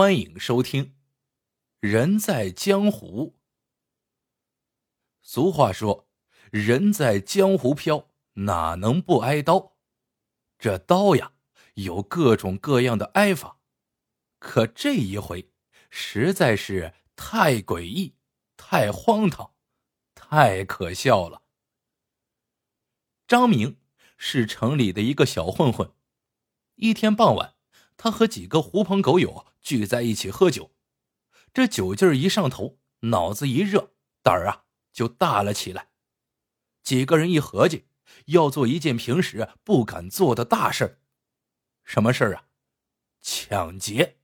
欢迎收听《人在江湖》。俗话说：“人在江湖飘，哪能不挨刀？”这刀呀，有各种各样的挨法。可这一回，实在是太诡异、太荒唐、太可笑了。张明是城里的一个小混混，一天傍晚。他和几个狐朋狗友聚在一起喝酒，这酒劲儿一上头，脑子一热，胆儿啊就大了起来。几个人一合计，要做一件平时不敢做的大事儿。什么事儿啊？抢劫。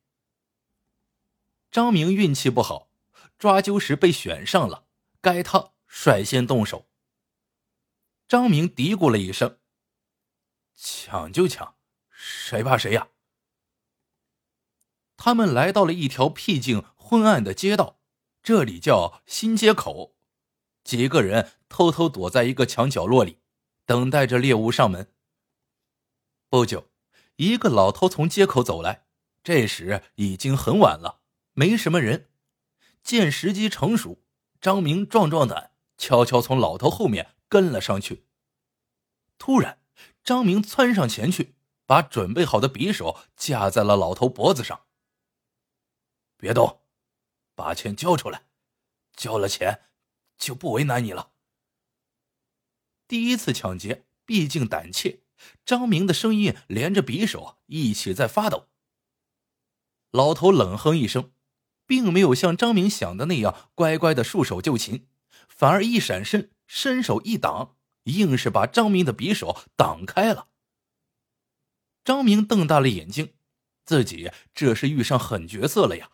张明运气不好，抓阄时被选上了，该他率先动手。张明嘀咕了一声：“抢就抢，谁怕谁呀？”他们来到了一条僻静昏暗的街道，这里叫新街口。几个人偷偷躲在一个墙角落里，等待着猎物上门。不久，一个老头从街口走来，这时已经很晚了，没什么人。见时机成熟，张明壮壮胆，悄悄从老头后面跟了上去。突然，张明窜上前去，把准备好的匕首架在了老头脖子上。别动，把钱交出来，交了钱就不为难你了。第一次抢劫，毕竟胆怯，张明的声音连着匕首一起在发抖。老头冷哼一声，并没有像张明想的那样乖乖的束手就擒，反而一闪身，伸手一挡，硬是把张明的匕首挡开了。张明瞪大了眼睛，自己这是遇上狠角色了呀！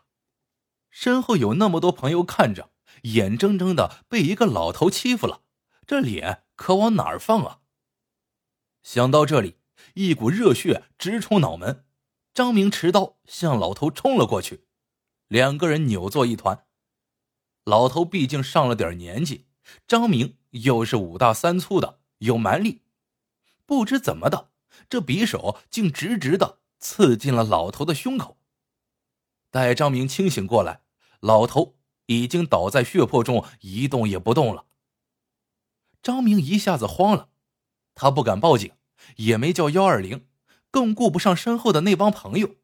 身后有那么多朋友看着，眼睁睁的被一个老头欺负了，这脸可往哪儿放啊？想到这里，一股热血直冲脑门，张明持刀向老头冲了过去，两个人扭作一团。老头毕竟上了点年纪，张明又是五大三粗的，有蛮力，不知怎么的，这匕首竟直直的刺进了老头的胸口。待张明清醒过来，老头已经倒在血泊中，一动也不动了。张明一下子慌了，他不敢报警，也没叫幺二零，更顾不上身后的那帮朋友。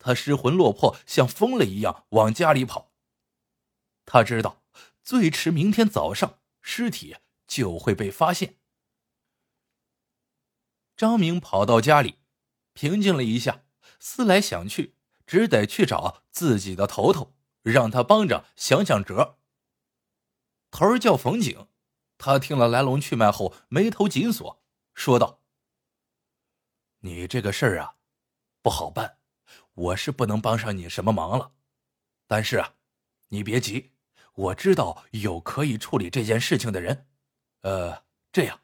他失魂落魄，像疯了一样往家里跑。他知道，最迟明天早上尸体就会被发现。张明跑到家里，平静了一下，思来想去。只得去找自己的头头，让他帮着想想辙。头儿叫冯景，他听了来龙去脉后，眉头紧锁，说道：“你这个事儿啊，不好办，我是不能帮上你什么忙了。但是啊，你别急，我知道有可以处理这件事情的人。呃，这样，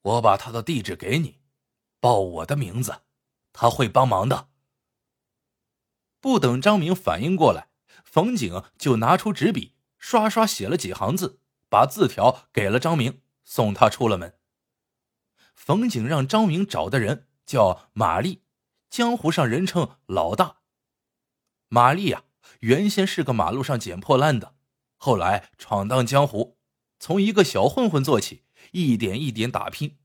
我把他的地址给你，报我的名字，他会帮忙的。”不等张明反应过来，冯景就拿出纸笔，刷刷写了几行字，把字条给了张明，送他出了门。冯景让张明找的人叫玛丽，江湖上人称老大。玛丽呀，原先是个马路上捡破烂的，后来闯荡江湖，从一个小混混做起，一点一点打拼。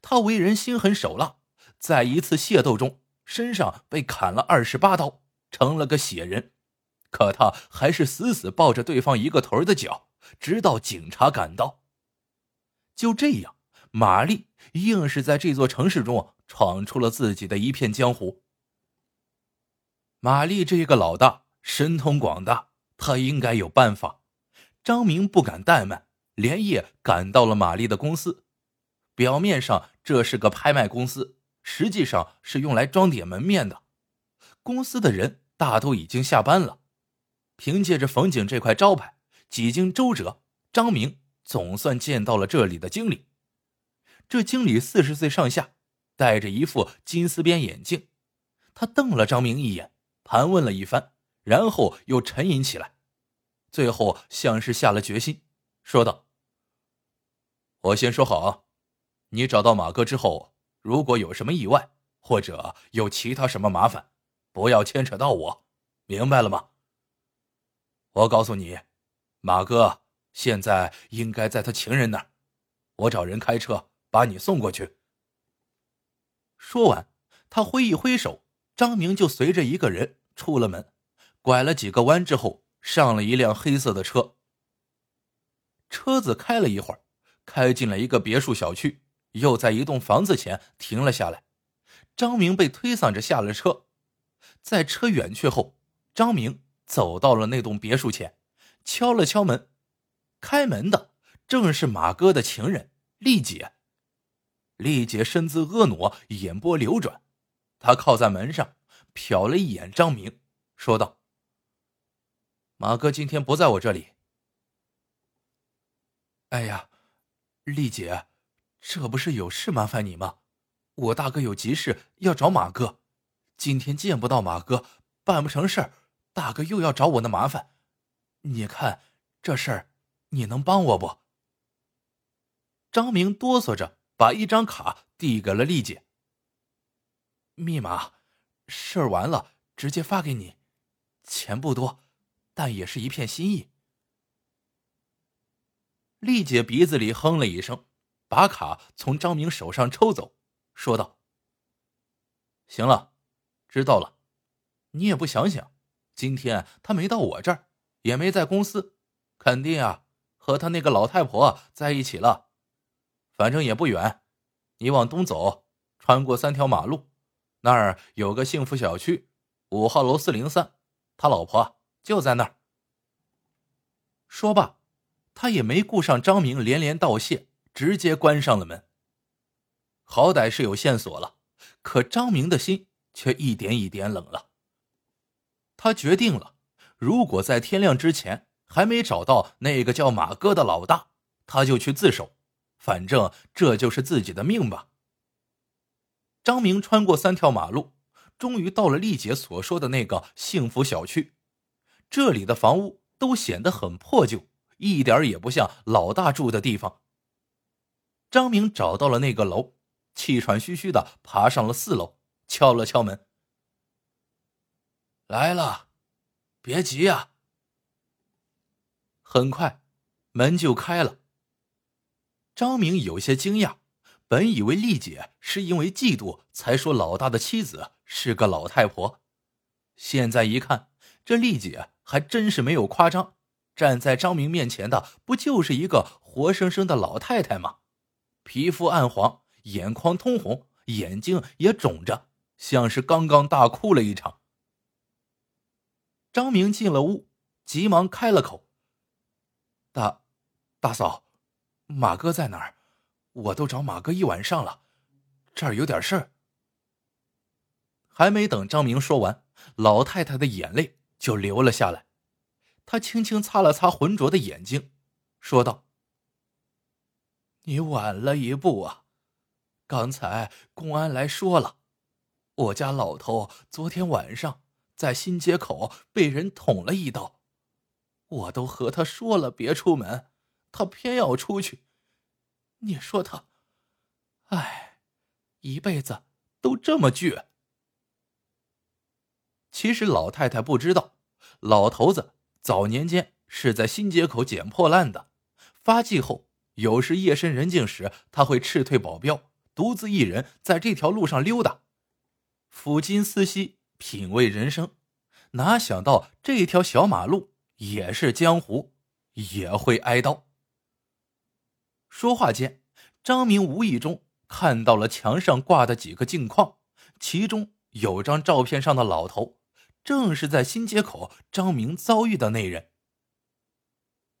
他为人心狠手辣，在一次械斗中，身上被砍了二十八刀。成了个血人，可他还是死死抱着对方一个头的脚，直到警察赶到。就这样，玛丽硬是在这座城市中闯出了自己的一片江湖。玛丽这个老大神通广大，他应该有办法。张明不敢怠慢，连夜赶到了玛丽的公司。表面上这是个拍卖公司，实际上是用来装点门面的。公司的人大都已经下班了，凭借着冯景这块招牌，几经周折，张明总算见到了这里的经理。这经理四十岁上下，戴着一副金丝边眼镜。他瞪了张明一眼，盘问了一番，然后又沉吟起来，最后像是下了决心，说道：“我先说好啊，你找到马哥之后，如果有什么意外，或者有其他什么麻烦。”不要牵扯到我，明白了吗？我告诉你，马哥现在应该在他情人那儿，我找人开车把你送过去。说完，他挥一挥手，张明就随着一个人出了门，拐了几个弯之后，上了一辆黑色的车。车子开了一会儿，开进了一个别墅小区，又在一栋房子前停了下来。张明被推搡着下了车，在车远去后，张明走到了那栋别墅前，敲了敲门。开门的正是马哥的情人丽姐。丽姐身姿婀娜，眼波流转，她靠在门上，瞟了一眼张明，说道：“马哥今天不在我这里。”哎呀，丽姐，这不是有事麻烦你吗？我大哥有急事要找马哥，今天见不到马哥，办不成事儿，大哥又要找我的麻烦。你看这事儿，你能帮我不？张明哆嗦着。把一张卡递给了丽姐。密码，事儿完了直接发给你，钱不多，但也是一片心意。丽姐鼻子里哼了一声，把卡从张明手上抽走，说道：“行了，知道了。你也不想想，今天他没到我这儿，也没在公司，肯定啊和他那个老太婆在一起了。”反正也不远，你往东走，穿过三条马路，那儿有个幸福小区，五号楼四零三，他老婆就在那儿。说罢，他也没顾上张明连连道谢，直接关上了门。好歹是有线索了，可张明的心却一点一点冷了。他决定了，如果在天亮之前还没找到那个叫马哥的老大，他就去自首。反正这就是自己的命吧。张明穿过三条马路，终于到了丽姐所说的那个幸福小区。这里的房屋都显得很破旧，一点也不像老大住的地方。张明找到了那个楼，气喘吁吁的爬上了四楼，敲了敲门：“来了，别急呀。”很快，门就开了。张明有些惊讶，本以为丽姐是因为嫉妒才说老大的妻子是个老太婆，现在一看，这丽姐还真是没有夸张，站在张明面前的不就是一个活生生的老太太吗？皮肤暗黄，眼眶通红，眼睛也肿着，像是刚刚大哭了一场。张明进了屋，急忙开了口：“大，大嫂。”马哥在哪儿？我都找马哥一晚上了，这儿有点事儿。还没等张明说完，老太太的眼泪就流了下来。她轻轻擦了擦浑浊的眼睛，说道：“你晚了一步啊！刚才公安来说了，我家老头昨天晚上在新街口被人捅了一刀，我都和他说了别出门。”他偏要出去，你说他，哎，一辈子都这么倔。其实老太太不知道，老头子早年间是在新街口捡破烂的，发迹后有时夜深人静时，他会斥退保镖，独自一人在这条路上溜达，抚今思昔，品味人生。哪想到这条小马路也是江湖，也会挨刀。说话间，张明无意中看到了墙上挂的几个镜框，其中有张照片上的老头，正是在新街口张明遭遇的那人。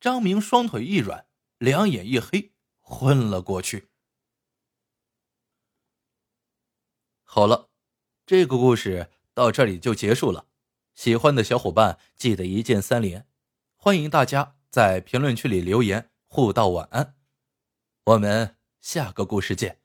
张明双腿一软，两眼一黑，昏了过去。好了，这个故事到这里就结束了。喜欢的小伙伴记得一键三连，欢迎大家在评论区里留言互道晚安。我们下个故事见。